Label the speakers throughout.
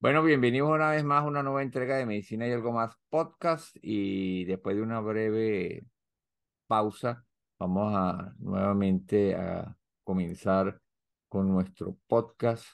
Speaker 1: Bueno, bienvenidos una vez más a una nueva entrega de Medicina y algo más podcast y después de una breve pausa vamos a nuevamente a comenzar con nuestro podcast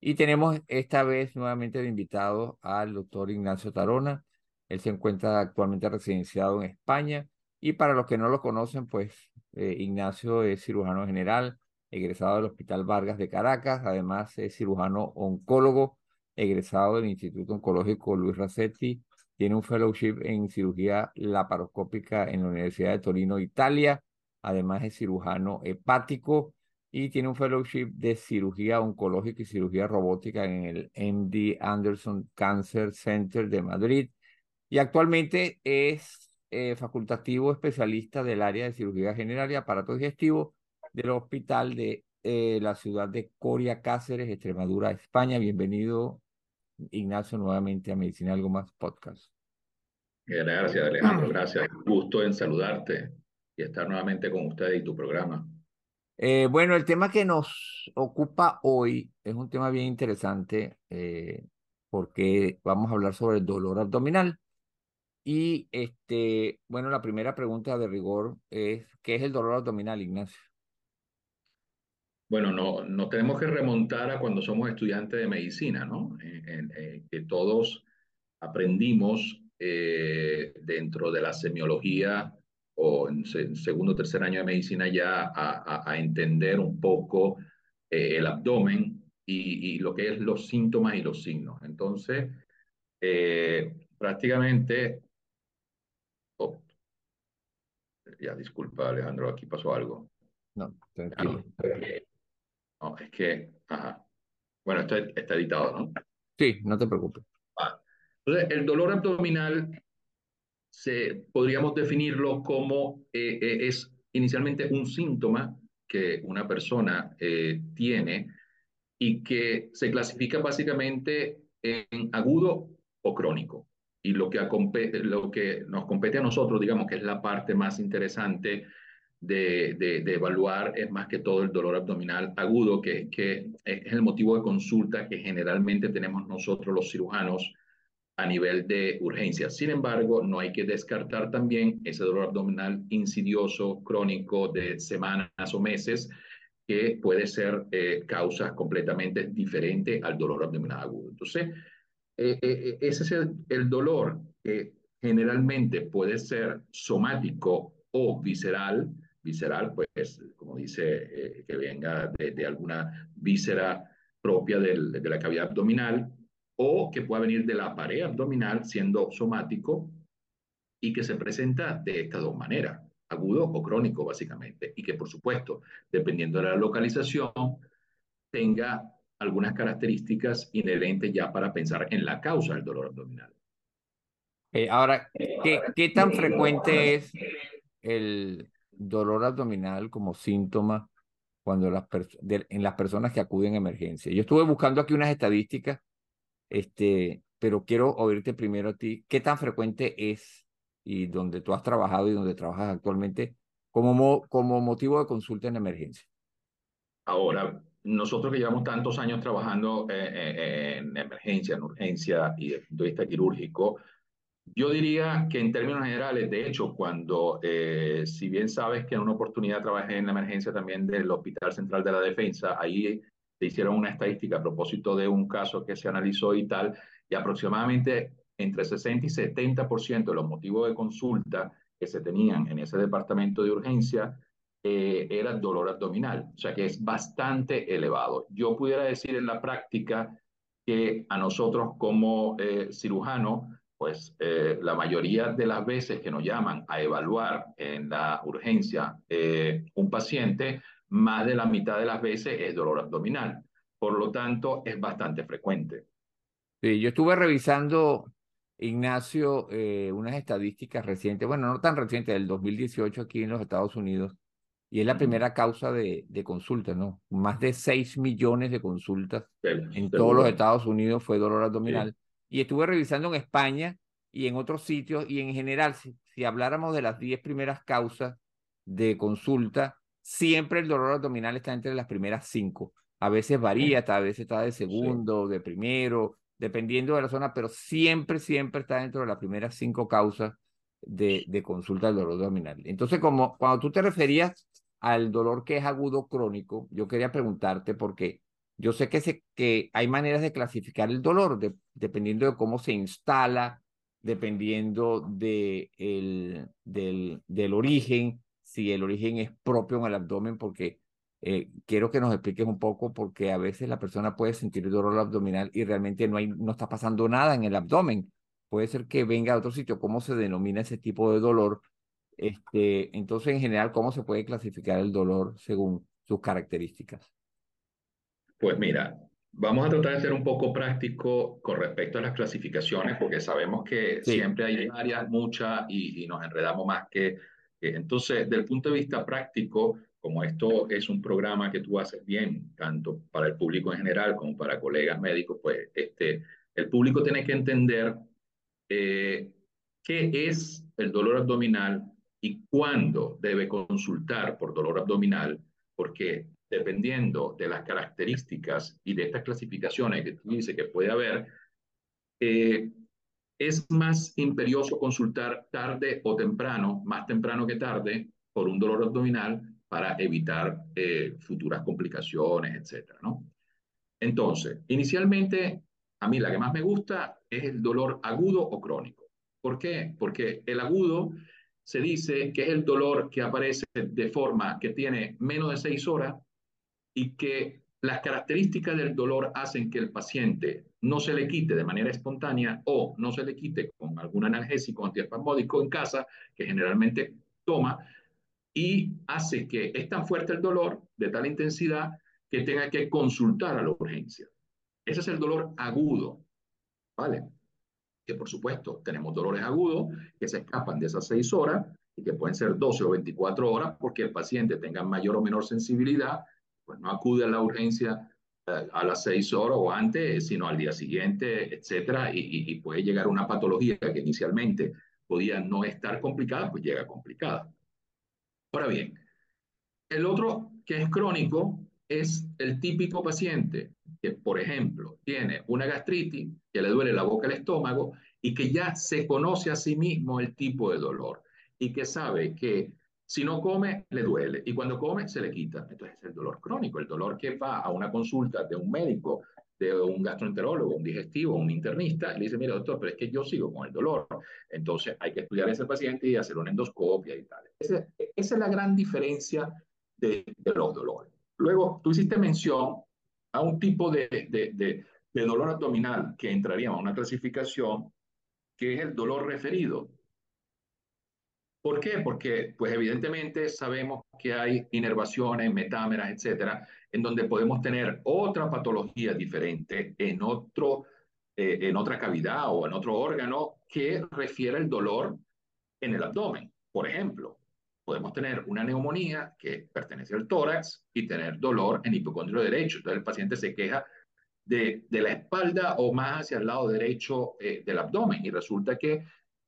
Speaker 1: y tenemos esta vez nuevamente de invitado al doctor Ignacio Tarona. Él se encuentra actualmente residenciado en España y para los que no lo conocen, pues eh, Ignacio es cirujano general, egresado del Hospital Vargas de Caracas, además es cirujano oncólogo egresado del Instituto Oncológico Luis Racetti, tiene un fellowship en cirugía laparoscópica en la Universidad de Torino, Italia, además es cirujano hepático y tiene un fellowship de cirugía oncológica y cirugía robótica en el MD Anderson Cancer Center de Madrid y actualmente es eh, facultativo especialista del área de cirugía general y aparato digestivo del Hospital de eh, la ciudad de Coria Cáceres, Extremadura, España. Bienvenido, Ignacio, nuevamente a Medicina Algo Más Podcast.
Speaker 2: Gracias, Alejandro. Gracias. Gusto en saludarte y estar nuevamente con ustedes y tu programa.
Speaker 1: Eh, bueno, el tema que nos ocupa hoy es un tema bien interesante eh, porque vamos a hablar sobre el dolor abdominal. Y este, bueno, la primera pregunta de rigor es, ¿qué es el dolor abdominal, Ignacio?
Speaker 2: Bueno, no, no tenemos que remontar a cuando somos estudiantes de medicina, ¿no? En, que todos aprendimos eh, dentro de la semiología o en, segundo o tercer año de medicina ya a, entender un poco eh, el abdomen y, lo que es los síntomas y los signos. Entonces, eh, prácticamente... Oh, ya, disculpa Alejandro, aquí pasó algo.
Speaker 1: No, tranquilo.
Speaker 2: No, es que, ajá. Bueno, esto está editado, ¿no?
Speaker 1: Sí, no te preocupes.
Speaker 2: Entonces, el dolor abdominal se, podríamos definirlo como eh, eh, es inicialmente un síntoma que una persona eh, tiene y que se clasifica básicamente en agudo o crónico. Y lo que, lo que nos compete a nosotros, digamos que es la parte más interesante de, de, evaluar es más que todo el dolor abdominal agudo, que, que es el motivo de consulta que generalmente tenemos nosotros los cirujanos a nivel de urgencia. Sin embargo, no hay que descartar también ese dolor abdominal insidioso, crónico de semanas o meses, que puede ser eh, causas completamente diferentes al dolor abdominal agudo. Entonces, eh, eh, ese es el, el dolor que generalmente puede ser somático o visceral, visceral, pues, como dice, eh, que venga de, alguna víscera propia del, de la cavidad abdominal, o que pueda venir de la pared abdominal siendo somático y que se presenta de estas dos maneras, agudo o crónico básicamente, y que por supuesto, dependiendo de la localización, tenga algunas características inherentes ya para pensar en la causa del dolor abdominal.
Speaker 1: Eh, ahora, ¿qué, ¿qué tan frecuente es el, dolor abdominal como síntoma cuando las en las personas que acuden a emergencia. Yo estuve buscando aquí unas estadísticas, este, pero quiero oírte primero a ti, ¿qué tan frecuente es y donde tú has trabajado y donde trabajas actualmente como, como motivo de consulta en emergencia?
Speaker 2: Ahora, nosotros que llevamos tantos años trabajando eh, eh, en emergencia, en urgencia y desde el punto de vista quirúrgico, yo diría que en términos generales, de hecho, cuando, eh, si bien sabes que en una oportunidad trabajé en la emergencia también del Hospital Central de la Defensa, ahí se hicieron una estadística a propósito de un caso que se analizó y tal, y aproximadamente entre 60 y 70% de los motivos de consulta que se tenían en ese departamento de urgencia eh, era dolor abdominal, o sea que es bastante elevado. Yo pudiera decir en la práctica que a nosotros como eh, cirujanos, pues eh, la mayoría de las veces que nos llaman a evaluar en la urgencia eh, un paciente, más de la mitad de las veces es dolor abdominal. Por lo tanto, es bastante frecuente.
Speaker 1: Sí, yo estuve revisando, Ignacio, eh, unas estadísticas recientes, bueno, no tan recientes, del 2018 aquí en los Estados Unidos, y es la primera causa de, de consulta, ¿no? Más de 6 millones de consultas en todos los Estados Unidos fue dolor abdominal y estuve revisando en España y en otros sitios y en general, si, habláramos de las 10 primeras causas de consulta, siempre el dolor abdominal está entre las primeras 5. A veces varía, a veces está de segundo, de primero, dependiendo de la zona, pero siempre, siempre está dentro de las primeras cinco causas de, de consulta del dolor abdominal. Entonces, como cuando tú te referías al dolor que es agudo crónico, yo quería preguntarte porque yo sé que, hay maneras de clasificar el dolor dependiendo de cómo se instala, dependiendo de el, del, origen, si el origen es propio en el abdomen, porque eh, quiero que nos expliques un poco, porque a veces la persona puede sentir dolor abdominal y realmente no está pasando nada en el abdomen. Puede ser que venga a otro sitio. ¿Cómo se denomina ese tipo de dolor? Este, entonces, en general, ¿cómo se puede clasificar el dolor según sus características?
Speaker 2: Pues mira, vamos a tratar de ser un poco práctico con respecto a las clasificaciones, porque sabemos que siempre hay áreas, muchas, y, nos enredamos más que... entonces, desde el punto de vista práctico, como esto es un programa que tú haces bien, tanto para el público en general como para colegas médicos, pues este, el público tiene que entender eh, qué es el dolor abdominal y cuándo debe consultar por dolor abdominal, porque dependiendo de las características y de estas clasificaciones que tú dices que puede haber, eh, es más imperioso consultar tarde o temprano, más temprano que tarde, por un dolor abdominal para evitar eh, futuras complicaciones, etcétera. Entonces, inicialmente, a mí la que más me gusta es el dolor agudo o crónico. ¿Por qué? Porque el agudo se dice que es el dolor que aparece de forma que tiene menos de seis horas y que las características del dolor hacen que el paciente no se le quite de manera espontánea o no se le quite con algún analgésico antiespasmódico en casa, que generalmente toma, y hace que es tan fuerte el dolor, de tal intensidad, que tenga que consultar a la urgencia. Ese es el dolor agudo, ¿vale? Que por supuesto tenemos dolores agudos que se escapan de esas seis horas y que pueden ser 12 o 24 horas porque el paciente tenga mayor o menor sensibilidad pues no acude a la urgencia eh, a las seis horas o antes, sino al día siguiente, etcétera, y, puede llegar una patología que inicialmente podía no estar complicada, pues llega complicada. Ahora bien, el otro que es crónico es el típico paciente que, por ejemplo, tiene una gastritis, que le duele la boca, el estómago, y que ya se conoce a sí mismo el tipo de dolor, y que sabe que si no come, le duele. Y cuando come, se le quita. Entonces es el dolor crónico, el dolor que va a una consulta de un médico, de un gastroenterólogo, un digestivo, un internista, y le dice, mira, doctor, pero es que yo sigo con el dolor. Entonces hay que estudiar a ese paciente y hacer una endoscopia y tal. Esa, es la gran diferencia de, los dolores. Luego, tú hiciste mención a un tipo de, de, de dolor abdominal que entraría a una clasificación que es el dolor referido. ¿Por qué? Porque, pues evidentemente sabemos que hay inervaciones, metámeras, etcétera, en donde podemos tener otra patología diferente en, otro, eh, en otra cavidad o en otro órgano que refiere el dolor en el abdomen. Por ejemplo, podemos tener una neumonía que pertenece al tórax y tener dolor en hipocondrio derecho. Entonces el paciente se queja de, la espalda o más hacia el lado derecho eh, del abdomen y resulta que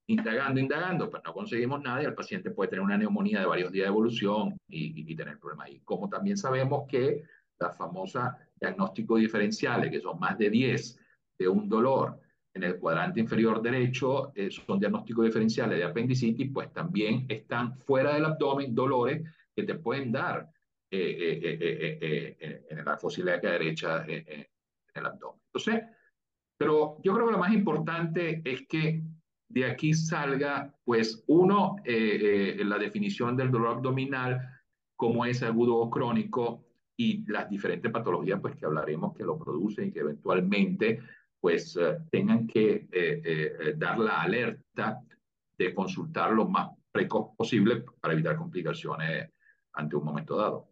Speaker 2: indagando, indagando, pues no conseguimos nada y el paciente puede tener una neumonía de varios días de evolución y, y, tener problemas ahí. Como también sabemos que las famosas diagnósticos diferenciales, que son más de 10 de un dolor en el cuadrante inferior derecho, eh, son diagnósticos diferenciales de apendicitis, pues también están fuera del abdomen dolores que te pueden dar eh, eh, en la fosileca derecha en el abdomen. Entonces, pero yo creo que lo más importante es que de aquí salga, pues, uno, eh, eh, la definición del dolor abdominal, cómo es agudo o crónico y las diferentes patologías, pues, que hablaremos que lo producen y que eventualmente, pues, eh, tengan que dar la alerta de consultar lo más precoz posible para evitar complicaciones ante un momento dado.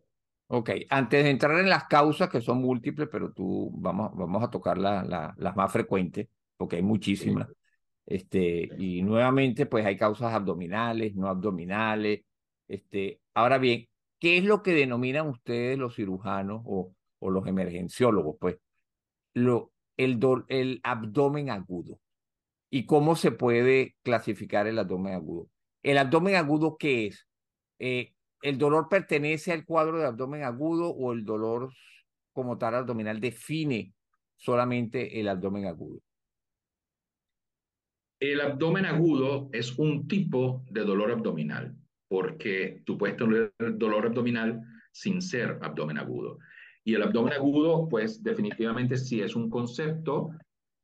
Speaker 1: Ok, antes de entrar en las causas, que son múltiples, pero tú vamos, vamos a tocar la, las más frecuentes, porque hay muchísimas. Este, y nuevamente, pues hay causas abdominales, no abdominales. Este, ahora bien, ¿qué es lo que denominan ustedes los cirujanos o, los emergenciólogos? Pues lo, el, el abdomen agudo. ¿Y cómo se puede clasificar el abdomen agudo? ¿El abdomen agudo qué es? Eh, ¿El dolor pertenece al cuadro de abdomen agudo o el dolor como tal abdominal define solamente el abdomen agudo?
Speaker 2: El abdomen agudo es un tipo de dolor abdominal, porque tú puedes tener dolor abdominal sin ser abdomen agudo. Y el abdomen agudo, pues definitivamente sí es un concepto,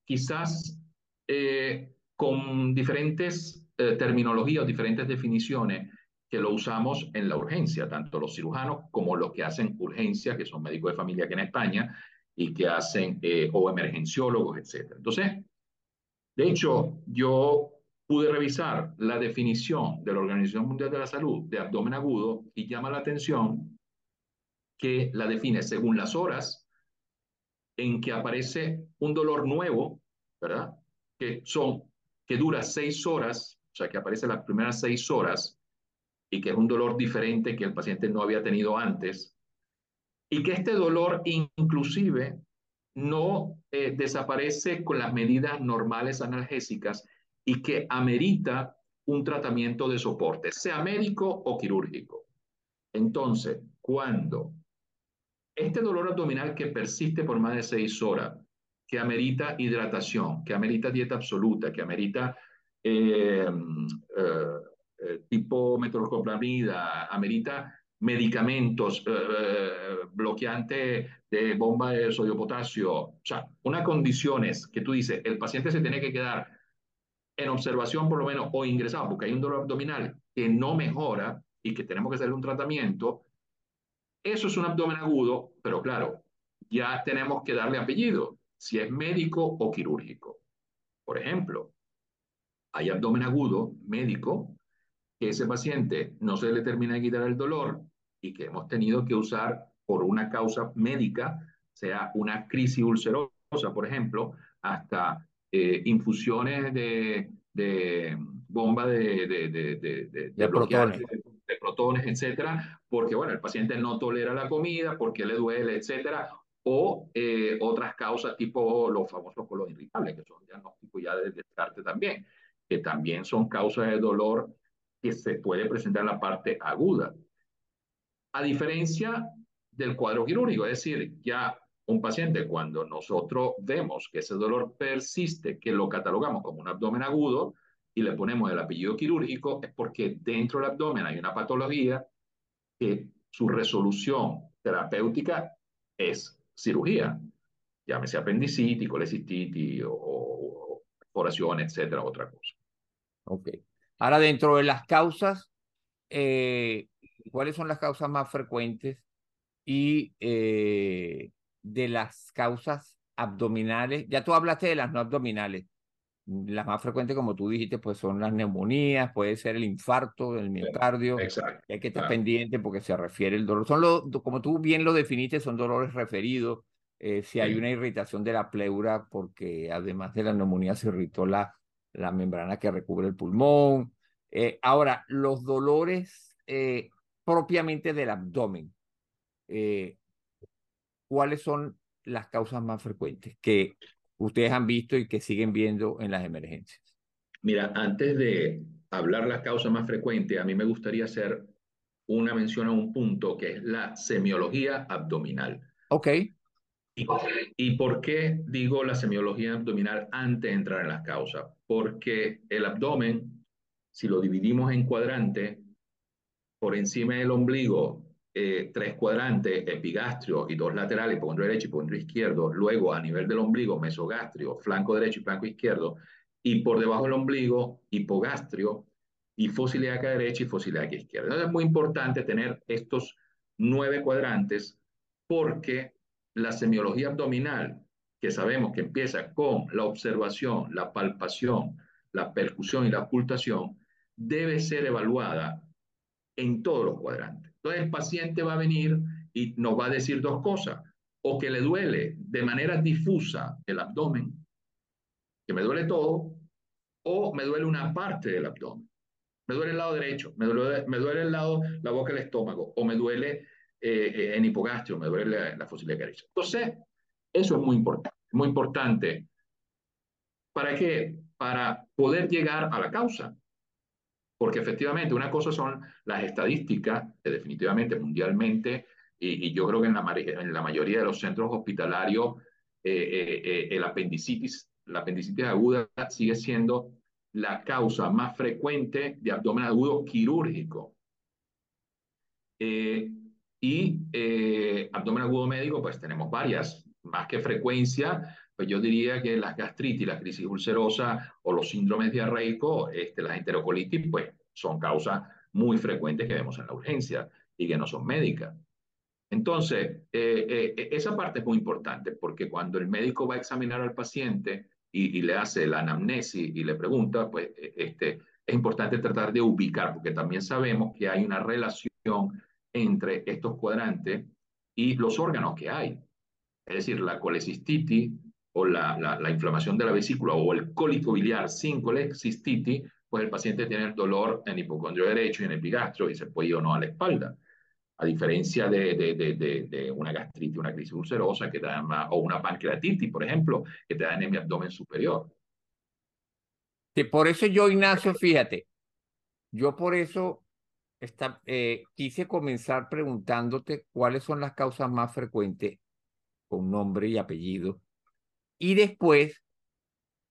Speaker 2: quizás eh, con diferentes eh, terminologías, diferentes definiciones que lo usamos en la urgencia, tanto los cirujanos como los que hacen urgencia, que son médicos de familia aquí en España, y que hacen, eh, o emergenciólogos, etc. Entonces, de hecho, yo pude revisar la definición de la Organización Mundial de la Salud de abdomen agudo y llama la atención que la define según las horas en que aparece un dolor nuevo, ¿verdad? Que son, que dura seis horas, o sea, que aparece las primeras seis horas y que es un dolor diferente que el paciente no había tenido antes, y que este dolor inclusive no eh, desaparece con las medidas normales analgésicas y que amerita un tratamiento de soporte, sea médico o quirúrgico. Entonces, cuando este dolor abdominal que persiste por más de seis horas, que amerita hidratación, que amerita dieta absoluta, que amerita eh, eh, tipo metroclopramida, amerita medicamentos, eh, eh, bloqueantes de bomba de sodio potasio, o sea, unas condiciones que tú dices, el paciente se tiene que quedar en observación por lo menos o ingresado porque hay un dolor abdominal que no mejora y que tenemos que hacerle un tratamiento, eso es un abdomen agudo, pero claro, ya tenemos que darle apellido, si es médico o quirúrgico. Por ejemplo, hay abdomen agudo médico que ese paciente no se le termina de quitar el dolor y que hemos tenido que usar por una causa médica, sea una crisis ulcerosa, por ejemplo, hasta eh, infusiones de, de bomba de, de, de, de protones. de, protones, etcétera, porque bueno, el paciente no tolera la comida, porque le duele, etcétera, o eh, otras causas tipo los famosos colon irritables, que son diagnósticos ya de descarte también, que también son causas de dolor que se puede presentar en la parte aguda. A diferencia del cuadro quirúrgico, es decir, ya un paciente cuando nosotros vemos que ese dolor persiste, que lo catalogamos como un abdomen agudo y le ponemos el apellido quirúrgico, es porque dentro del abdomen hay una patología que su resolución terapéutica es cirugía, llámese apendicitis, colecistitis o, o oración, etcétera, otra cosa.
Speaker 1: Ok. Ahora, dentro de las causas, eh, cuáles son las causas más frecuentes y eh, de las causas abdominales. Ya tú hablaste de las no abdominales. Las más frecuentes, como tú dijiste, pues son las neumonías, puede ser el infarto del miocardio.
Speaker 2: Exacto.
Speaker 1: Hay que estar pendiente porque se refiere el dolor. Son los, como tú bien lo definiste, son dolores referidos. Eh, si hay una irritación de la pleura, porque además de la neumonía se irritó la, la membrana que recubre el pulmón. Eh, ahora, los dolores propiamente del abdomen, eh, ¿cuáles son las causas más frecuentes que ustedes han visto y que siguen viendo en las emergencias?
Speaker 2: Mira, antes de hablar las causas más frecuentes, a mí me gustaría hacer una mención a un punto que es la semiología abdominal.
Speaker 1: Ok.
Speaker 2: ¿Y, ¿Y por qué digo la semiología abdominal antes de entrar en las causas? Porque el abdomen, si lo dividimos en cuadrantes, por encima del ombligo eh, tres cuadrantes, epigastrio y dos laterales, hipocondrio derecho y hipocondrio izquierdo, luego a nivel del ombligo, mesogastrio, flanco derecho y flanco izquierdo, y por debajo del ombligo, hipogastrio, y fosiliaca derecha y fosiliaca izquierda. Entonces es muy importante tener estos nueve cuadrantes porque la semiología abdominal, que sabemos que empieza con la observación, la palpación, la percusión y la ocultación, debe ser evaluada en todos los cuadrantes. Entonces el paciente va a venir y nos va a decir dos cosas, o que le duele de manera difusa el abdomen, que me duele todo, o me duele una parte del abdomen. Me duele el lado derecho, me duele, el lado, la boca, el estómago, o me duele eh, en hipogastrio, me duele la, la fosilica derecha. Entonces, eso es muy importante, muy importante. ¿Para qué? Para poder llegar a la causa. Porque efectivamente, una cosa son las estadísticas, que definitivamente mundialmente, y, yo creo que en la, en la mayoría de los centros hospitalarios el apendicitis, la apendicitis aguda sigue siendo la causa más frecuente de abdomen agudo quirúrgico. y abdomen agudo médico, pues tenemos varias, más que frecuencia, pues yo diría que las gastritis, la crisis ulcerosa o los síndromes diarreicos, este, las enterocolitis, pues son causas muy frecuentes que vemos en la urgencia y que no son médicas. Entonces, eh, eh, esa parte es muy importante porque cuando el médico va a examinar al paciente y, le hace la anamnesis y le pregunta, pues e, este, es importante tratar de ubicar, porque también sabemos que hay una relación entre estos cuadrantes y los órganos que hay. Es decir, la colecistitis o la, la, inflamación de la vesícula o el cólico biliar sin colecistitis, pues el paciente tiene el dolor en hipocondrio derecho y en el epigastro y se puede ir o no a la espalda. A diferencia de, de, de, de, una gastritis, una crisis ulcerosa que te da o una pancreatitis, por ejemplo, que te da en el abdomen superior.
Speaker 1: Sí, por eso yo, Ignacio, fíjate, yo por eso está, eh, quise comenzar preguntándote cuáles son las causas más frecuentes con nombre y apellido. Y después,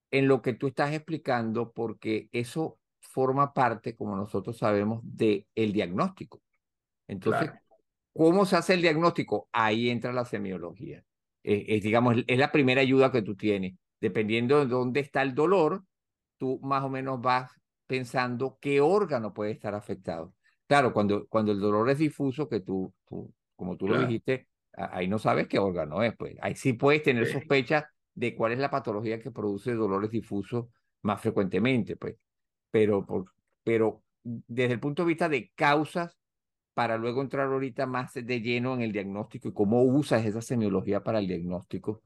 Speaker 1: en lo que tú estás explicando, porque eso forma parte, como nosotros sabemos, del el diagnóstico. Entonces, ¿cómo se hace el diagnóstico? Ahí entra la semiología. Es, digamos, es la primera ayuda que tú tienes. Dependiendo de dónde está el dolor, tú más o menos vas pensando qué órgano puede estar afectado. Claro, cuando, cuando el dolor es difuso, que tú, tú como tú lo dijiste, ahí no sabes qué órgano es, pues. Ahí sí puedes tener sospecha de cuál es la patología que produce dolores difusos más frecuentemente, pues. Pero, por, pero desde el punto de vista de causas, para luego entrar ahorita más de lleno en el diagnóstico y cómo usas esa semiología para el diagnóstico.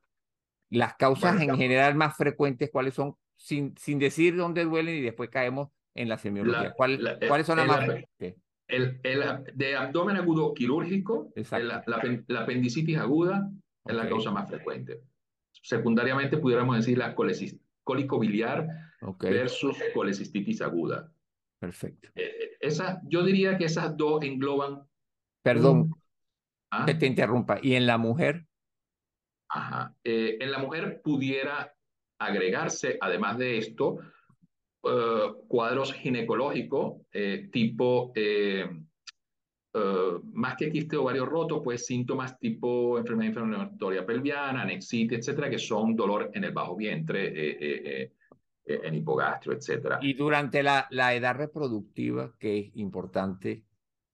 Speaker 1: Las causas en general más frecuentes, ¿cuáles son? Sin, sin decir dónde duelen y después caemos en la semiología. ¿Cuál, ¿Cuáles son las más frecuentes?
Speaker 2: El, el, de abdomen agudo quirúrgico, la, la, apendicitis aguda es la causa más frecuente. Secundariamente pudiéramos decir la cólico biliar versus colecistitis aguda.
Speaker 1: Perfecto.
Speaker 2: Eh, eh, esa, yo diría que esas dos engloban.
Speaker 1: Perdón, ¿Ah? que te interrumpa. ¿Y en la mujer?
Speaker 2: Ajá. Eh, en la mujer pudiera agregarse, además de esto, eh, cuadros ginecológicos tipo, eh, más que quiste ovario roto, pues síntomas tipo enfermedad inflamatoria pelviana, anexitis, etcétera, que son dolor en el bajo vientre, en hipogastro, etcétera.
Speaker 1: Y durante la, la edad reproductiva, que es importante,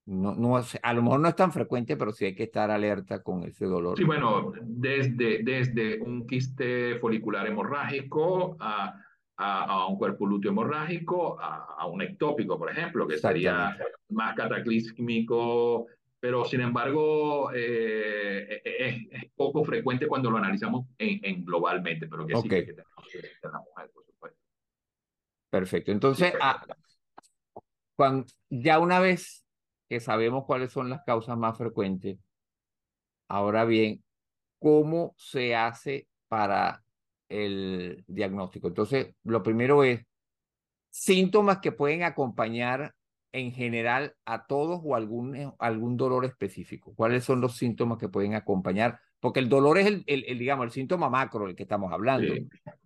Speaker 1: no, no, a lo mejor no es tan frecuente, pero sí hay que estar alerta con ese dolor.
Speaker 2: Sí, bueno, desde, desde un quiste folicular hemorrágico a a, un cuerpo lúteo hemorrágico, a, un ectópico, por ejemplo, que sería más cataclísmico, pero sin embargo eh, eh, eh, es, poco frecuente cuando lo analizamos en, globalmente, pero que sí que, tenemos que la mujer, por supuesto.
Speaker 1: Perfecto. Entonces, ah, cuando, ya una vez que sabemos cuáles son las causas más frecuentes, ahora bien, ¿cómo se hace para el diagnóstico. Entonces, lo primero es síntomas que pueden acompañar en general a todos o algún, eh, algún dolor específico. ¿Cuáles son los síntomas que pueden acompañar? Porque el dolor es el, el, digamos, el síntoma macro del que estamos hablando,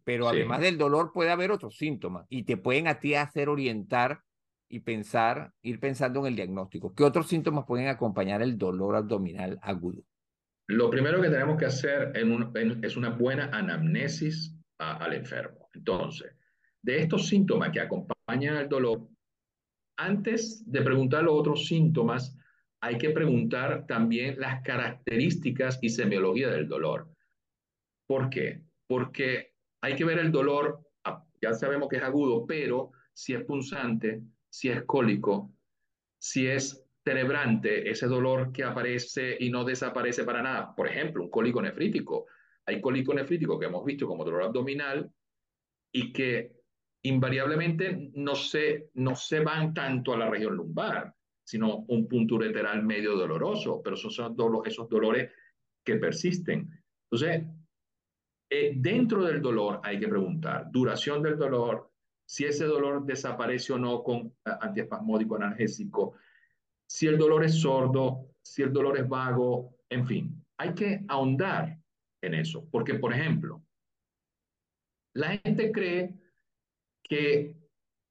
Speaker 1: pero además del dolor puede haber otros síntomas y te pueden a ti hacer orientar y pensar, ir pensando en el diagnóstico. ¿Qué otros síntomas pueden acompañar el dolor abdominal agudo?
Speaker 2: Lo primero que tenemos que hacer es una buena anamnesis al enfermo. Entonces, de estos síntomas que acompañan al dolor, antes de preguntar los otros síntomas, hay que preguntar también las características y semiología del dolor. ¿Por qué? Porque hay que ver el dolor, ah, ya sabemos que es agudo, pero si es punzante, si es cólico, si es cerebrante, ese dolor que aparece y no desaparece para nada. Por ejemplo, un cólico nefrítico. Hay cólico nefrítico que hemos visto como dolor abdominal y que invariablemente no se, no se van tanto a la región lumbar, sino un punto ureteral medio doloroso, pero esos son esos dolores que persisten. Entonces, eh, dentro del dolor hay que preguntar duración del dolor, si ese dolor desaparece o no con antiespasmódico analgésico, si el dolor es sordo, si el dolor es vago, en fin, hay que ahondar en eso. Porque, por ejemplo, la gente cree que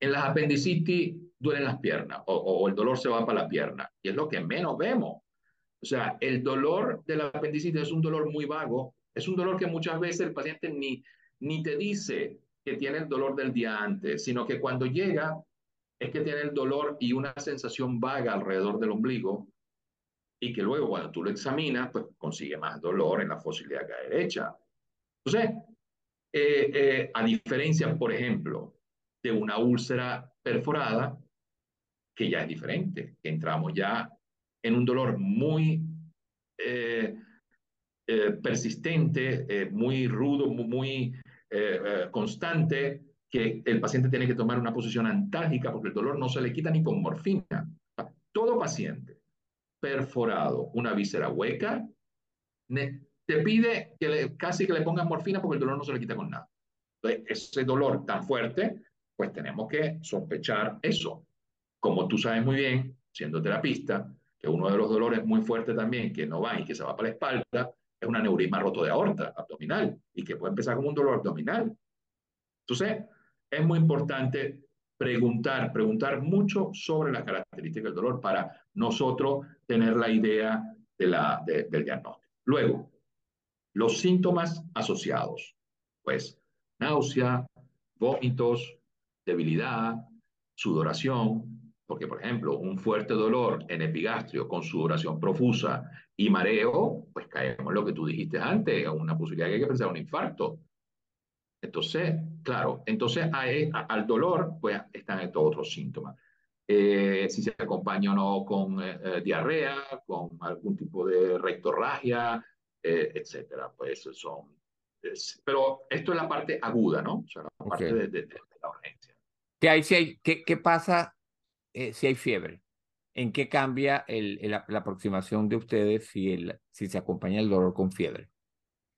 Speaker 2: en las apendicitis duelen las piernas o, el dolor se va para la pierna. Y es lo que menos vemos. O sea, el dolor de la apendicitis es un dolor muy vago. Es un dolor que muchas veces el paciente ni, ni te dice que tiene el dolor del día antes, sino que cuando llega es que tiene el dolor y una sensación vaga alrededor del ombligo y que luego cuando tú lo examinas, pues consigue más dolor en la fosa ilíaca derecha. Entonces, eh, eh, a diferencia, por ejemplo, de una úlcera perforada, que ya es diferente, entramos ya en un dolor muy eh, persistente, muy rudo, muy constante, que el paciente tiene que tomar una posición antálgica porque el dolor no se le quita ni con morfina. Todo paciente perforado, una víscera hueca, te pide que le, casi que le pongas morfina porque el dolor no se le quita con nada. Entonces, ese dolor tan fuerte, pues tenemos que sospechar eso. Como tú sabes muy bien, siendo terapista, que uno de los dolores muy fuertes también, que no va y que se va para la espalda, es un aneurisma roto de aorta abdominal y que puede empezar como un dolor abdominal. Entonces, es muy importante preguntar, preguntar mucho sobre las características del dolor para nosotros tener la idea de la, del diagnóstico. Luego, los síntomas asociados, pues náusea, vómitos, debilidad, sudoración, porque por ejemplo, un fuerte dolor en epigastrio con sudoración profusa y mareo, pues caemos en lo que tú dijiste antes, una posibilidad que hay que pensar un infarto. Entonces, claro, entonces al dolor, pues están estos otros síntomas. Eh, si se acompaña o no con eh, eh, diarrea, con algún tipo de rectorragia, etcétera. Pues son. pero esto es la parte aguda, ¿no? O sea, la parte de, la urgencia.
Speaker 1: ¿Qué, hay, si hay, qué, qué pasa si hay fiebre? ¿En qué cambia el, la, aproximación de ustedes si, el, si se acompaña el dolor con fiebre?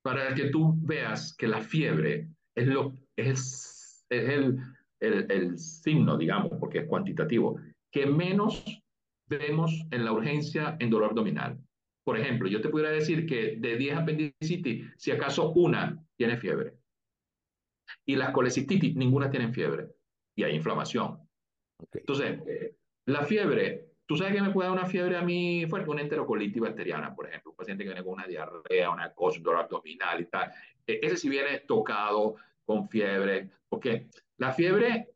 Speaker 2: Para que tú veas que la fiebre es, lo, es, es el, el, el, signo, digamos, porque es cuantitativo, que menos vemos en la urgencia en dolor abdominal. Por ejemplo, yo te pudiera decir que de 10 apendicitis, si acaso una tiene fiebre. Y las colecistitis, ninguna tiene fiebre. Y hay inflamación. Entonces, la fiebre, tú sabes que me puede dar una fiebre a mí fuerte, una enterocolitis bacteriana, por ejemplo, un paciente que viene con una diarrea, una cosa, un dolor abdominal y tal. E, ese si viene tocado con fiebre, porque la fiebre,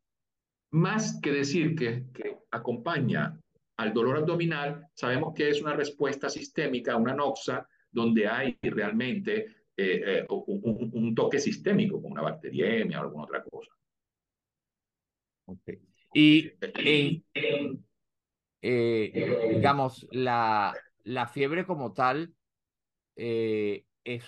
Speaker 2: más que decir que, que acompaña al dolor abdominal, sabemos que es una respuesta sistémica, una noxa, donde hay realmente eh, eh, un, toque sistémico, como una bacteriemia o alguna otra cosa.
Speaker 1: Okay. Y eh, digamos, la, la fiebre como tal es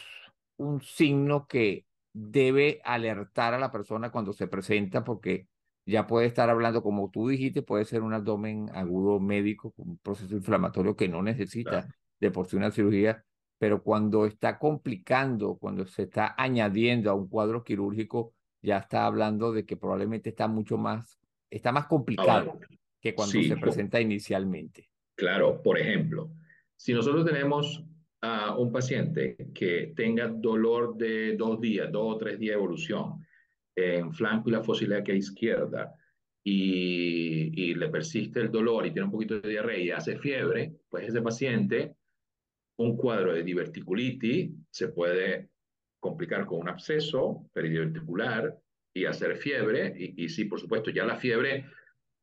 Speaker 1: un signo que debe alertar a la persona cuando se presenta porque ya puede estar hablando, como tú dijiste, puede ser un abdomen agudo médico, un proceso inflamatorio que no necesita de por sí una cirugía, pero cuando está complicando, cuando se está añadiendo a un cuadro quirúrgico, ya está hablando de que probablemente está mucho más, está más complicado que cuando se presenta inicialmente.
Speaker 2: Claro, por ejemplo, si nosotros tenemos a un paciente que tenga dolor de dos días, dos o tres días de evolución en flanco y la fosa izquierda y, y, le persiste el dolor y tiene un poquito de diarrea y hace fiebre, pues ese paciente, un cuadro de diverticulitis se puede complicar con un absceso peridiverticular y hacer fiebre. Y, y sí, por supuesto, ya la fiebre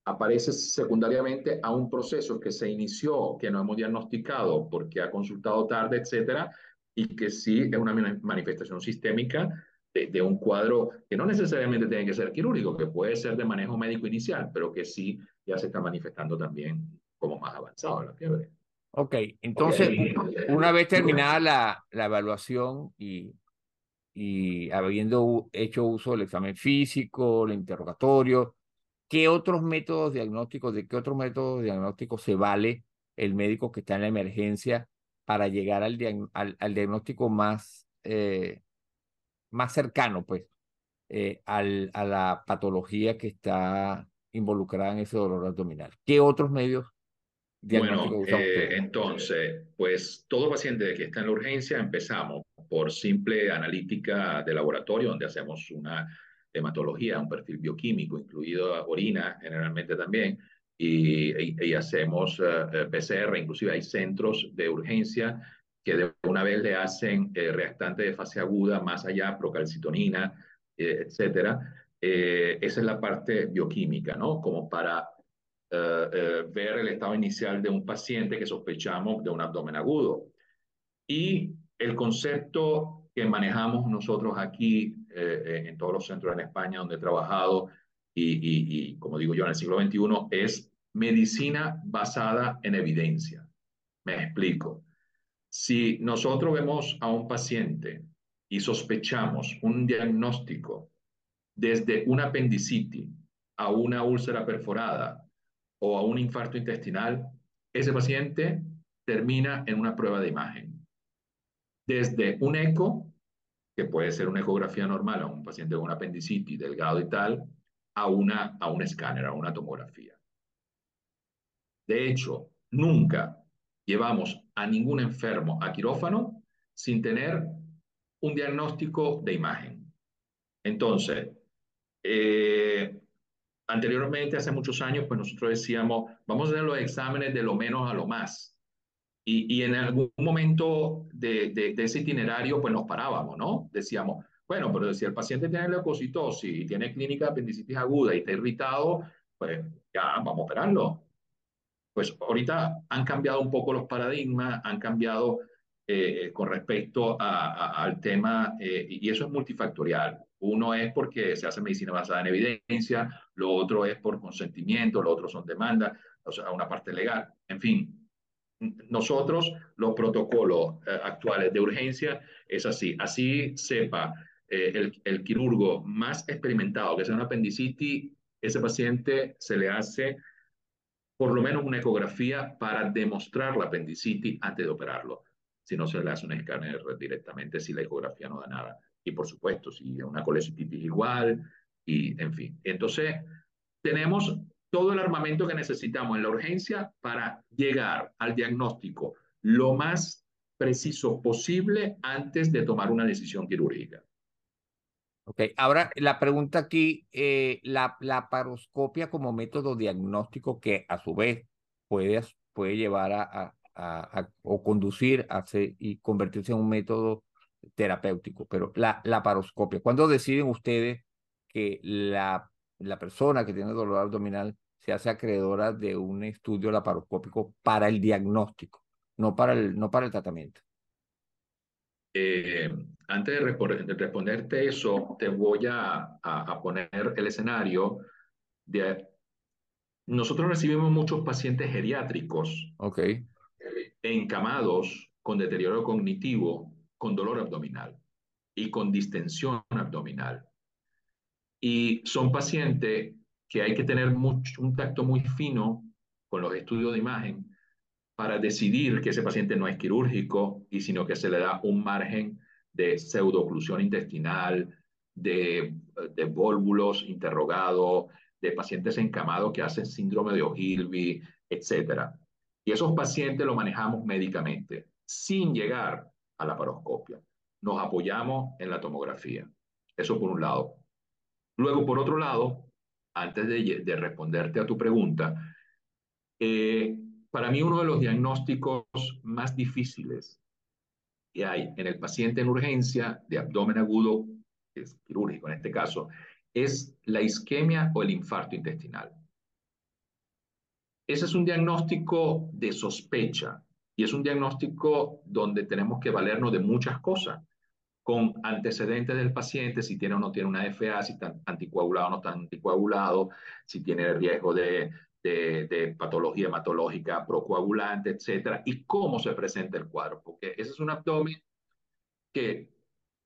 Speaker 2: aparece secundariamente a un proceso que se inició, que no hemos diagnosticado porque ha consultado tarde, etcétera, y que sí es una manifestación sistémica de, un cuadro que no necesariamente tiene que ser quirúrgico, que puede ser de manejo médico inicial, pero que sí ya se está manifestando también como más avanzado la fiebre.
Speaker 1: Ok, entonces, una vez terminada la, la evaluación y, y habiendo hecho uso del examen físico, el interrogatorio, ¿Qué otros métodos diagnósticos, de qué otros métodos diagnósticos se vale el médico que está en la emergencia para llegar al, al, diagnóstico más, eh, más cercano, pues, eh, al, a la patología que está involucrada en ese dolor abdominal? ¿Qué otros medios
Speaker 2: diagnósticos bueno, eh, Entonces, pues todo paciente que está en la urgencia empezamos por simple analítica de laboratorio, donde hacemos una hematología, un perfil bioquímico, incluido orina generalmente también, y, y, hacemos uh, eh, PCR, inclusive hay centros de urgencia que de una vez le hacen eh, reactante de fase aguda, más allá, procalcitonina, eh, etcétera. Eh, esa es la parte bioquímica, ¿no? Como para eh, eh, ver el estado inicial de un paciente que sospechamos de un abdomen agudo. Y el concepto que manejamos nosotros aquí en todos los centros en España donde he trabajado y, y, y, como digo yo, en el siglo XXI es medicina basada en evidencia. Me explico. Si nosotros vemos a un paciente y sospechamos un diagnóstico desde una apendicitis a una úlcera perforada o a un infarto intestinal, ese paciente termina en una prueba de imagen. Desde un eco, que puede ser una ecografía normal a un paciente con una apendicitis delgado y tal, a, una, a un escáner, a una tomografía. De hecho, nunca llevamos a ningún enfermo a quirófano sin tener un diagnóstico de imagen. Entonces, eh, anteriormente, hace muchos años, pues nosotros decíamos, vamos a hacer los exámenes de lo menos a lo más. Y, y en algún momento de, de, de, ese itinerario, pues nos parábamos, ¿no? Decíamos, bueno, pero si el paciente tiene leucocitosis y tiene clínica de apendicitis aguda y está irritado, pues ya vamos a operarlo. Pues ahorita han cambiado un poco los paradigmas, han cambiado eh, con respecto a, a, al tema, eh, y eso es multifactorial. Uno es porque se hace medicina basada en evidencia, lo otro es por consentimiento, lo otro son demandas, o sea, una parte legal. En fin, nosotros los protocolos eh, actuales de urgencia es así. Así sepa eh, el, el, quirurgo más experimentado que sea una apendicitis, ese paciente se le hace por lo menos una ecografía para demostrar la apendicitis antes de operarlo. Si no, se le hace un escáner directamente si la ecografía no da nada y por supuesto, si una colecitis igual, y en fin. Entonces, tenemos todo el armamento que necesitamos en la urgencia para llegar al diagnóstico lo más preciso posible antes de tomar una decisión quirúrgica.
Speaker 1: Ok, ahora la pregunta aquí, eh, la, la paroscopia como método diagnóstico que a su vez puede, puede llevar a, a, a, o conducir a ser, y convertirse en un método terapéutico, pero la, la paroscopia, ¿cuándo deciden ustedes que la, la persona que tiene dolor abdominal se hace acreedora de un estudio laparoscópico para el diagnóstico, no para el, no para el tratamiento?
Speaker 2: Eh, antes de, de, responderte eso, te voy a, a, a, poner el escenario de... Nosotros recibimos muchos pacientes geriátricos
Speaker 1: okay.
Speaker 2: encamados con deterioro cognitivo con dolor abdominal y con distensión abdominal. Y son pacientes que hay que tener mucho, un tacto muy fino con los estudios de imagen para decidir que ese paciente no es quirúrgico y sino que se le da un margen de pseudoclusión intestinal, de, de vólvulos interrogados, de pacientes encamados que hacen síndrome de Ogilvy, etc. Y esos pacientes los manejamos médicamente, sin llegar a la paroscopia. Nos apoyamos en la tomografía. Eso por un lado. Luego, por otro lado, antes de, de responderte a tu pregunta, eh, para mí uno de los diagnósticos más difíciles que hay en el paciente en urgencia de abdomen agudo, es quirúrgico en este caso, es la isquemia o el infarto intestinal. Ese es un diagnóstico de sospecha, y es un diagnóstico donde tenemos que valernos de muchas cosas, con antecedentes del paciente, si tiene o no tiene una FA, si está anticoagulado o no está anticoagulado, si tiene riesgo de, patología hematológica procoagulante, etcétera, y cómo se presenta el cuadro, porque ese es un abdomen que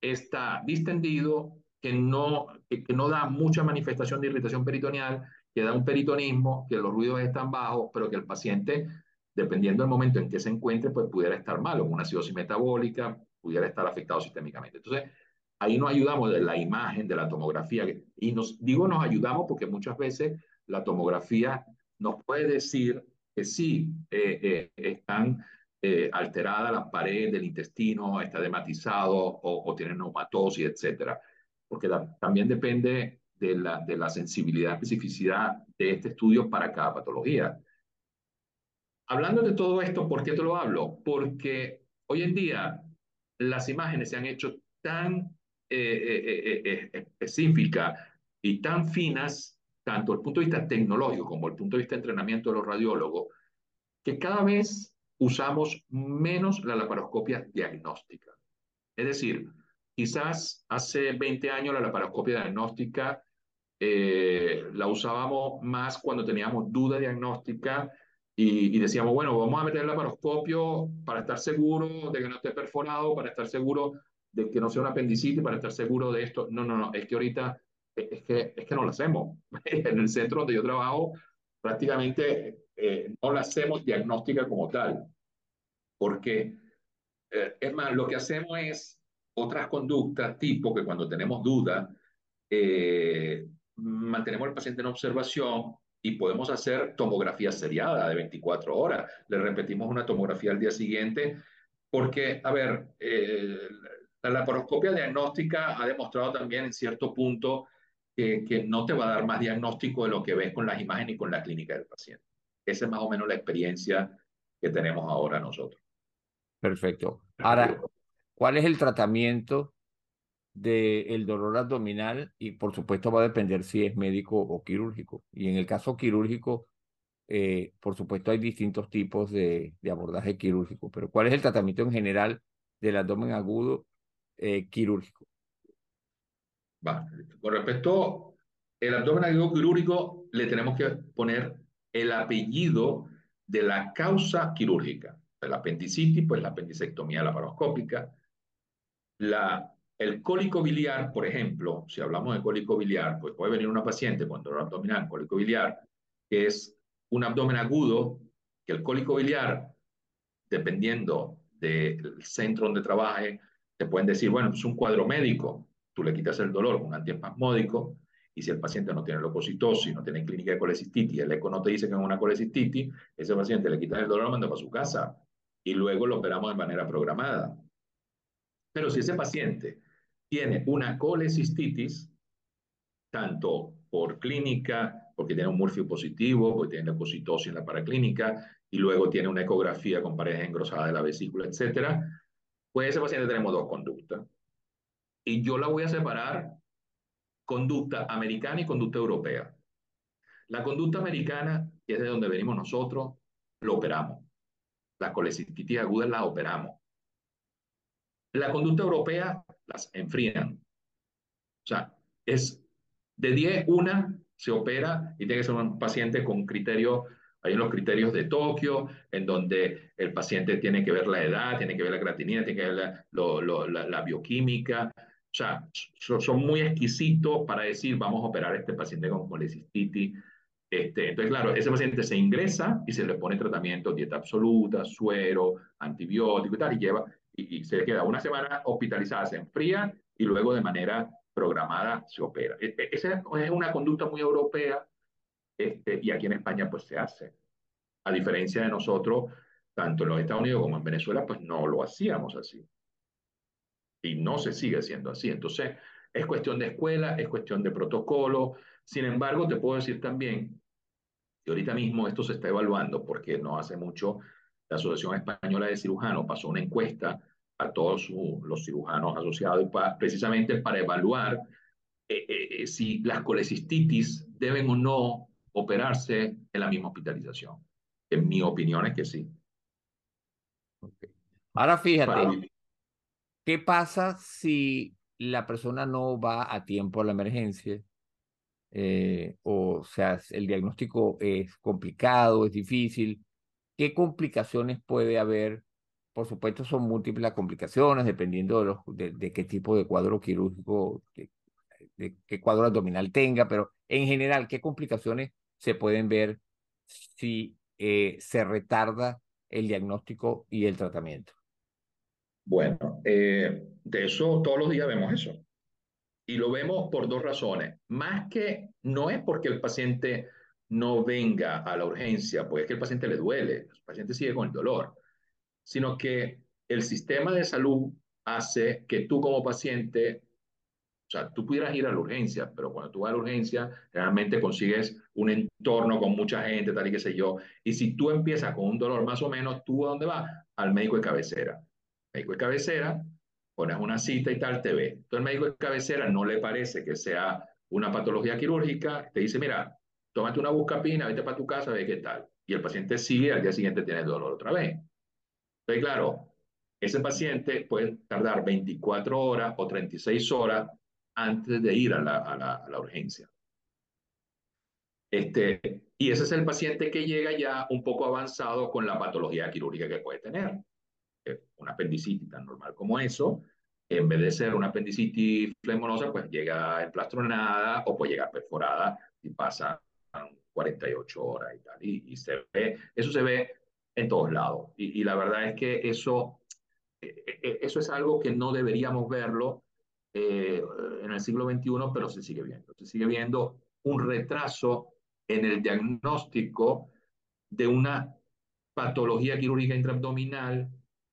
Speaker 2: está distendido, que no, que, no da mucha manifestación de irritación peritoneal, que da un peritonismo, que los ruidos están bajos, pero que el paciente dependiendo del momento en que se encuentre, pues pudiera estar malo, una acidosis metabólica, pudiera estar afectado sistémicamente. Entonces, ahí nos ayudamos de la imagen, de la tomografía, y nos digo nos ayudamos porque muchas veces la tomografía nos puede decir que sí, eh, eh, están eh, alterada la pared del intestino, está dematizado o, o tiene neumatosis, etcétera. Porque también depende de la, de la sensibilidad, especificidad de este estudio para cada patología. Hablando de todo esto, ¿por qué te lo hablo? Porque hoy en día las imágenes se han hecho tan eh, eh, específicas y tan finas, tanto desde el punto de vista tecnológico como desde el punto de vista de entrenamiento de los radiólogos, que cada vez usamos menos la laparoscopia diagnóstica. Es decir, quizás hace 20 años la laparoscopia diagnóstica eh, la usábamos más cuando teníamos duda diagnóstica y, y, decíamos, bueno, vamos a meter el laparoscopio para estar seguro de que no esté perforado, para estar seguro de que no sea un apendicitis, para estar seguro de esto. No, no, no, es que ahorita es que, es que no lo hacemos. en el centro donde yo trabajo, prácticamente eh, no la hacemos diagnóstica como tal. Porque, eh, es más, lo que hacemos es otras conductas, tipo que cuando tenemos duda, eh, mantenemos al paciente en observación y podemos hacer tomografía seriada de 24 horas. Le repetimos una tomografía al día siguiente, porque, a ver, eh, la laparoscopia diagnóstica ha demostrado también en cierto punto que, que, no te va a dar más diagnóstico de lo que ves con las imágenes y con la clínica del paciente. Esa es más o menos la experiencia que tenemos ahora nosotros.
Speaker 1: Perfecto. Ahora, ¿cuál es el tratamiento del dolor abdominal? Y por supuesto va a depender si es médico o quirúrgico. Y en el caso quirúrgico, eh, por supuesto hay distintos tipos de, de, abordaje quirúrgico, pero ¿cuál es el tratamiento en general del abdomen agudo eh, quirúrgico?
Speaker 2: Con respecto al abdomen agudo quirúrgico, le tenemos que poner el apellido de la causa quirúrgica. La apendicitis, pues la apendicectomía laparoscópica. La, el cólico biliar, por ejemplo, si hablamos de cólico biliar, pues puede venir una paciente con dolor abdominal, cólico biliar, que es un abdomen agudo, que el cólico biliar, dependiendo del centro donde trabaje, te pueden decir, bueno, es un cuadro médico, tú le quitas el dolor con un antiespasmódico, y si el paciente no tiene leucocitosis, no tiene clínica de colecistitis, el eco no te dice que es una colecistitis, ese paciente le quitas el dolor, lo manda para su casa y luego lo operamos de manera programada. Pero si ese paciente tiene una colecistitis, tanto por clínica, porque tiene un murfio positivo, porque tiene leucocitosis en la paraclínica, y luego tiene una ecografía con paredes engrosadas de la vesícula, etcétera, pues ese paciente tenemos dos conductas. Y yo la voy a separar conducta americana y conducta europea. La conducta americana, que es de donde venimos nosotros, lo operamos. La colecistitis aguda la operamos. La conducta europea las enfrían. O sea, es de 10, una se opera y tiene que ser un paciente con criterios, hay unos criterios de Tokio, en donde el paciente tiene que ver la edad, tiene que ver la creatinina, tiene que ver la bioquímica, o sea, son muy exquisitos para decir, vamos a operar a este paciente con colecistitis. Este, entonces, claro, ese paciente se ingresa y se le pone tratamiento, dieta absoluta, suero, antibiótico y tal, y lleva, y, y se queda una semana hospitalizada, se enfría y luego de manera programada se opera. E, e, esa es una conducta muy europea este, y aquí en España pues se hace. A diferencia de nosotros, tanto en los Estados Unidos como en Venezuela, pues no lo hacíamos así y no se sigue siendo así. Entonces, es cuestión de escuela, es cuestión de protocolo. Sin embargo, te puedo decir también que ahorita mismo esto se está evaluando porque no hace mucho la Asociación Española de Cirujanos pasó una encuesta a todos su, los cirujanos asociados precisamente para evaluar eh, eh, eh, si las colecistitis deben o no operarse en la misma hospitalización. En mi opinión es que sí.
Speaker 1: Okay. Ahora fíjate, ¿Qué pasa si la persona no va a tiempo a la emergencia? Eh, o sea, el diagnóstico es complicado, es difícil. ¿Qué complicaciones puede haber? Por supuesto, son múltiples complicaciones dependiendo de, los, de, qué tipo de cuadro quirúrgico, de, de, qué cuadro abdominal tenga, pero en general, ¿qué complicaciones se pueden ver si eh, se retarda el diagnóstico y el tratamiento?
Speaker 2: Bueno, eh, de eso todos los días vemos eso. Y lo vemos por dos razones. Más que no es porque el paciente no venga a la urgencia, pues es que el paciente le duele, el paciente sigue con el dolor. sino que el sistema de salud hace que tú como paciente, o sea, tú pudieras ir a la urgencia, pero cuando tú vas a la urgencia, realmente consigues un entorno con mucha gente, tal y qué sé yo. Y si tú empiezas con un dolor más o menos, ¿tú a dónde vas? Al médico de cabecera. médico de cabecera, pones una cita y tal, te ve. Entonces el médico de cabecera no le parece que sea una patología quirúrgica, te dice, mira, tómate una buscapina, vete para tu casa, ve qué tal. Y el paciente sigue, al día siguiente tiene dolor otra vez. Entonces, claro, ese paciente puede tardar 24 horas o 36 horas antes de ir a la, a la, a la urgencia. Este, y ese es el paciente que llega ya un poco avanzado con la patología quirúrgica que puede tener. Una apendicitis tan normal como eso, en vez de ser una apendicitis flemonosa, pues llega emplastronada o puede llegar perforada y pasa 48 horas y tal. Y, eso se ve en todos lados. Y, la verdad es que eso, eh, eh, eso es algo que no deberíamos verlo eh, en el siglo XXI, pero se sigue viendo. Se sigue viendo un retraso en el diagnóstico de una patología quirúrgica intraabdominal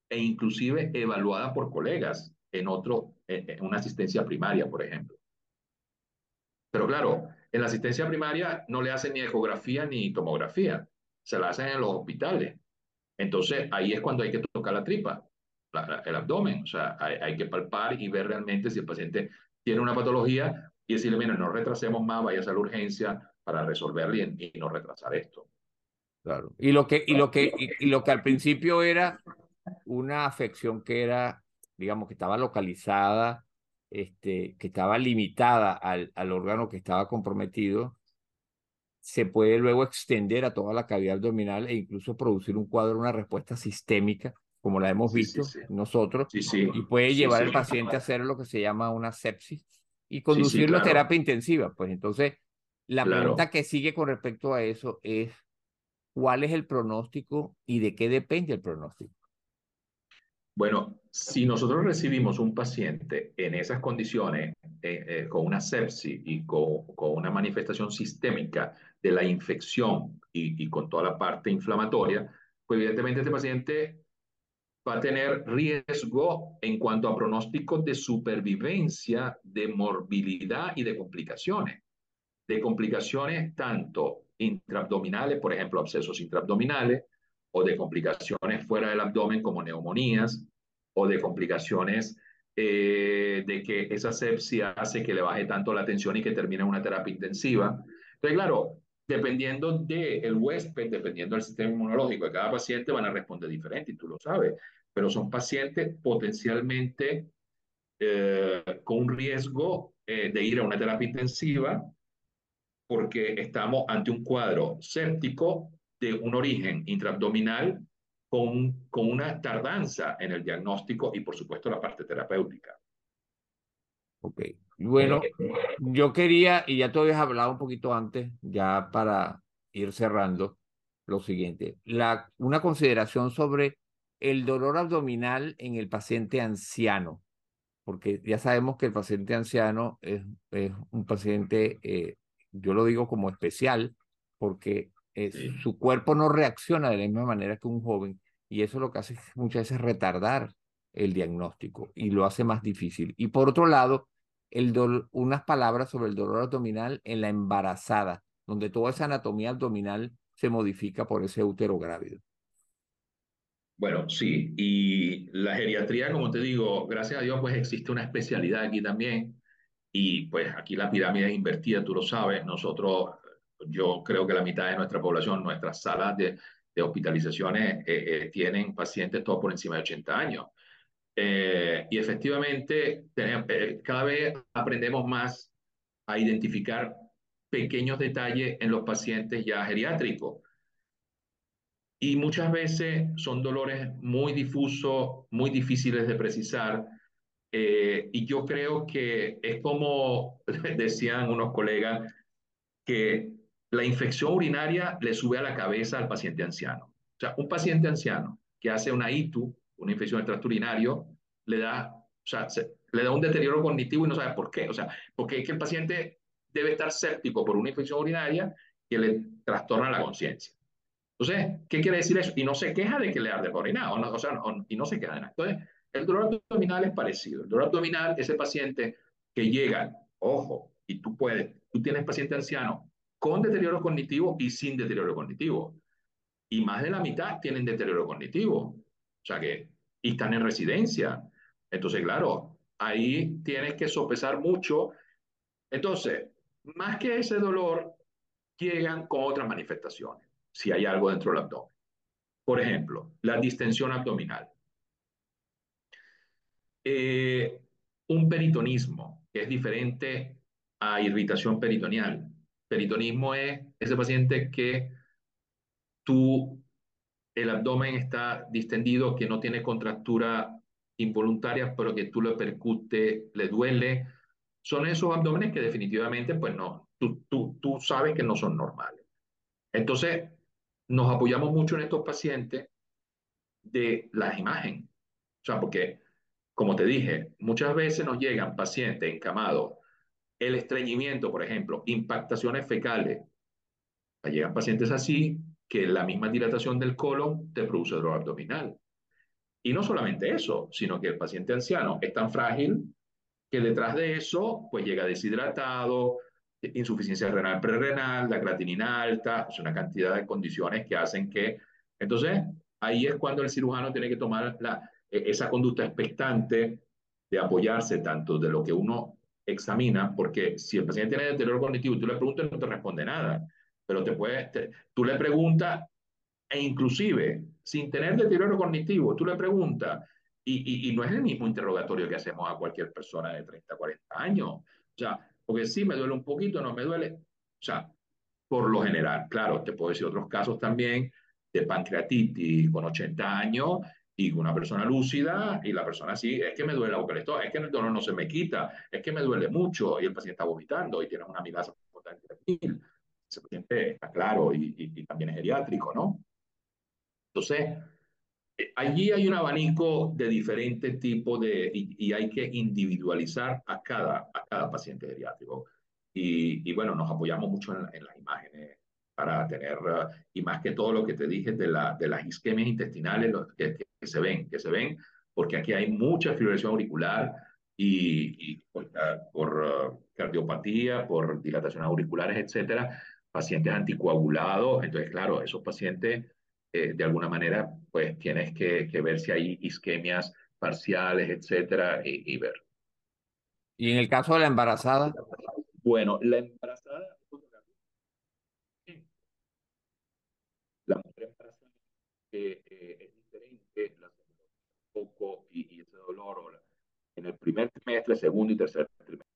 Speaker 2: e inclusive evaluada por colegas en otro, en una asistencia primaria, por ejemplo. Pero claro, en la asistencia primaria no le hacen ni ecografía ni tomografía, se la hacen en los hospitales. Entonces ahí es cuando hay que tocar la tripa, la, la, el abdomen, o sea, hay, hay, que palpar y ver realmente si el paciente tiene una patología y decirle, mira, no retrasemos más, vaya a la urgencia para resolverle y, y, no retrasar esto.
Speaker 1: Claro. Y lo que, y lo que, y, y lo que al principio era una afección que era, digamos, que estaba localizada, este, que estaba limitada al, al órgano que estaba comprometido, se puede luego extender a toda la cavidad abdominal e incluso producir un cuadro, una respuesta sistémica, como la hemos visto sí, sí, sí. nosotros, y puede llevar al paciente a hacer lo que se llama una sepsis y conducirlo claro. a terapia intensiva. Pues entonces, la claro. pregunta que sigue con respecto a eso es, ¿cuál es el pronóstico y de qué depende el pronóstico?
Speaker 2: Bueno, si nosotros recibimos un paciente en esas condiciones, eh, eh, con una sepsis y con, con, una manifestación sistémica de la infección y, y, con toda la parte inflamatoria, pues evidentemente este paciente va a tener riesgo en cuanto a pronósticos de supervivencia, de morbilidad y de complicaciones. De complicaciones tanto intraabdominales, por ejemplo, abscesos intraabdominales, o de complicaciones fuera del abdomen como neumonías, o de complicaciones eh, de que esa sepsia hace que le baje tanto la tensión y que termine una terapia intensiva. Entonces, claro, dependiendo del de huésped, dependiendo del sistema inmunológico de cada paciente, van a responder diferente, y tú lo sabes, pero son pacientes potencialmente eh, con un riesgo eh, de ir a una terapia intensiva porque estamos ante un cuadro séptico de un origen intraabdominal con, con una tardanza en el diagnóstico y por supuesto la parte terapéutica.
Speaker 1: Ok, bueno, yo quería, y ya tú habías hablado un poquito antes, ya para ir cerrando, lo siguiente, la, una consideración sobre el dolor abdominal en el paciente anciano, porque ya sabemos que el paciente anciano es, es un paciente, eh, yo lo digo como especial, porque eh, sí. su cuerpo no reacciona de la misma manera que un joven, y eso lo que hace muchas veces retardar el diagnóstico y lo hace más difícil. Y por otro lado, el unas palabras sobre el dolor abdominal en la embarazada, donde toda esa anatomía abdominal se modifica por ese útero grávido.
Speaker 2: Bueno, sí, y la geriatría, como te digo, gracias a Dios, pues existe una especialidad aquí también, y pues aquí la pirámide es invertida, tú lo sabes, nosotros, yo creo que la mitad de nuestra población, nuestras salas de, de hospitalizaciones eh, eh, tienen pacientes todos por encima de 80 años. Eh, y efectivamente, tenemos, eh, cada vez aprendemos más a identificar pequeños detalles en los pacientes ya geriátricos. Y muchas veces son dolores muy difusos, muy difíciles de precisar. Eh, y yo creo que es como decían unos colegas, que la infección urinaria le sube a la cabeza al paciente anciano. O sea, un paciente anciano que hace una ITU, una infección del tracto urinario, le da, o sea, se, le da un deterioro cognitivo y no sabe por qué. O sea, porque es que el paciente debe estar séptico por una infección urinaria que le trastorna la conciencia. Entonces, ¿qué quiere decir eso? Y no se queja de que le arde por orinar, o, sea, y no se queja de nada. Entonces, el dolor abdominal es parecido. El dolor abdominal, ese paciente que llega, ojo, y tú puedes, tú tienes paciente anciano con deterioro cognitivo y sin deterioro cognitivo. Y más de la mitad tienen deterioro cognitivo. O sea que, y están en residencia. Entonces, claro, ahí tienes que sopesar mucho. Entonces, más que ese dolor, llegan con otras manifestaciones, si hay algo dentro del abdomen. Por ejemplo, la distensión abdominal. Eh, un peritonismo, que es diferente a irritación peritoneal. Peritonismo es ese paciente que tú, el abdomen está distendido, que no tiene contractura involuntaria, pero que tú le percute, le duele. Son esos abdómenes que definitivamente, pues no, tú, tú, tú sabes que no son normales. Entonces, nos apoyamos mucho en estos pacientes de las imágenes. O sea, porque, como te dije, muchas veces nos llegan pacientes encamados el estreñimiento, por ejemplo, impactaciones fecales. Llegan pacientes así que la misma dilatación del colon te produce dolor abdominal. Y no solamente eso, sino que el paciente anciano es tan frágil que detrás de eso, pues llega deshidratado, insuficiencia renal prerrenal, la creatinina alta, es una cantidad de condiciones que hacen que... Entonces, ahí es cuando el cirujano tiene que tomar e, esa conducta expectante de apoyarse tanto de lo que uno examina, porque si el paciente tiene deterioro cognitivo y tú le preguntas, no te responde nada, pero te puede, tú le preguntas, e inclusive, sin tener deterioro cognitivo, tú le preguntas, y, y, no es el mismo interrogatorio que hacemos a cualquier persona de 30, 40 años. O sea, porque sí me duele un poquito, no me duele. O sea, por lo general, claro, te puedo decir otros casos también de pancreatitis con 80 años y una persona lúcida y la persona sí, es que me duele la boca es que el dolor no se me quita, es que me duele mucho y el paciente está vomitando y tiene una amilasa potente Ese paciente está claro y, y, también es geriátrico, ¿no? Entonces, eh, allí hay un abanico de diferentes tipos de, y, hay que individualizar a cada, a cada paciente geriátrico. Y, y bueno, nos apoyamos mucho en, en las imágenes para tener, y más que todo lo que te dije de, la, de las isquemias intestinales que, que, se ven, que se ven, porque aquí hay mucha fibrilación auricular y, y por, por uh, cardiopatía, por dilataciones auriculares, etcétera, pacientes anticoagulados, entonces claro, esos pacientes eh, de alguna manera pues tienes que, que, ver si hay isquemias parciales, etcétera, y, y ver.
Speaker 1: ¿Y en el caso de la embarazada?
Speaker 2: Bueno, la embarazada que eh, es diferente la poco y, y, ese dolor en el primer trimestre, segundo y tercer trimestre.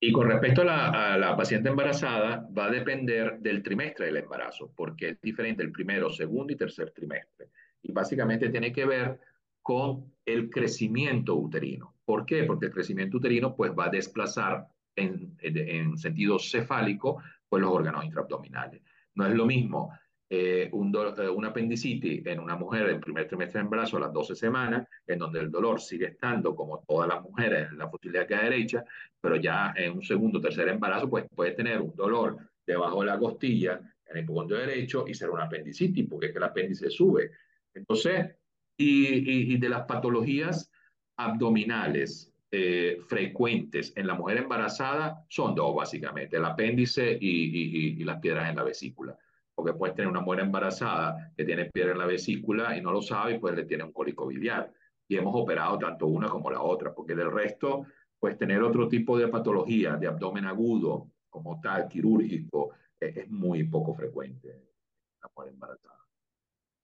Speaker 2: Y con respecto a la, a la, paciente embarazada, va a depender del trimestre del embarazo, porque es diferente el primero, segundo y tercer trimestre. Y básicamente tiene que ver con el crecimiento uterino. ¿Por qué? Porque el crecimiento uterino pues, va a desplazar en, en sentido cefálico pues, los órganos intraabdominales. No es lo mismo eh, un, eh, una apendicitis en una mujer en primer trimestre de embarazo a las 12 semanas, en donde el dolor sigue estando como todas las mujeres en la futilidad que derecha, pero ya en un segundo o tercer embarazo pues puede tener un dolor debajo de la costilla en el hipocondrio derecho y ser una apendicitis, porque es que el apéndice sube. Entonces, y, y, de las patologías abdominales eh, frecuentes en la mujer embarazada son dos, básicamente, el apéndice y, y las piedras en la vesícula porque puedes tener una mujer embarazada que tiene piedra en la vesícula y no lo sabe y pues le tiene un cólico biliar. Y hemos operado tanto una como la otra, porque del resto, pues tener otro tipo de patología de abdomen agudo como tal, quirúrgico, es, es muy poco frecuente en la mujer embarazada.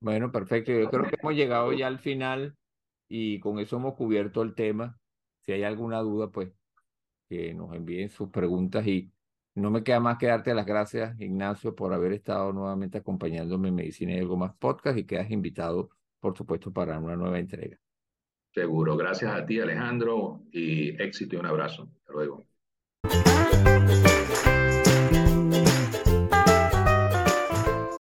Speaker 1: Bueno, perfecto. Yo creo que hemos llegado ya al final y con eso hemos cubierto el tema. Si hay alguna duda, pues que nos envíen sus preguntas y no me queda más que darte las gracias, Ignacio, por haber estado nuevamente acompañándome en Medicina y algo más podcast y quedas invitado, por supuesto, para una nueva entrega.
Speaker 2: Seguro. Gracias a ti, Alejandro, y éxito y un abrazo. Hasta luego.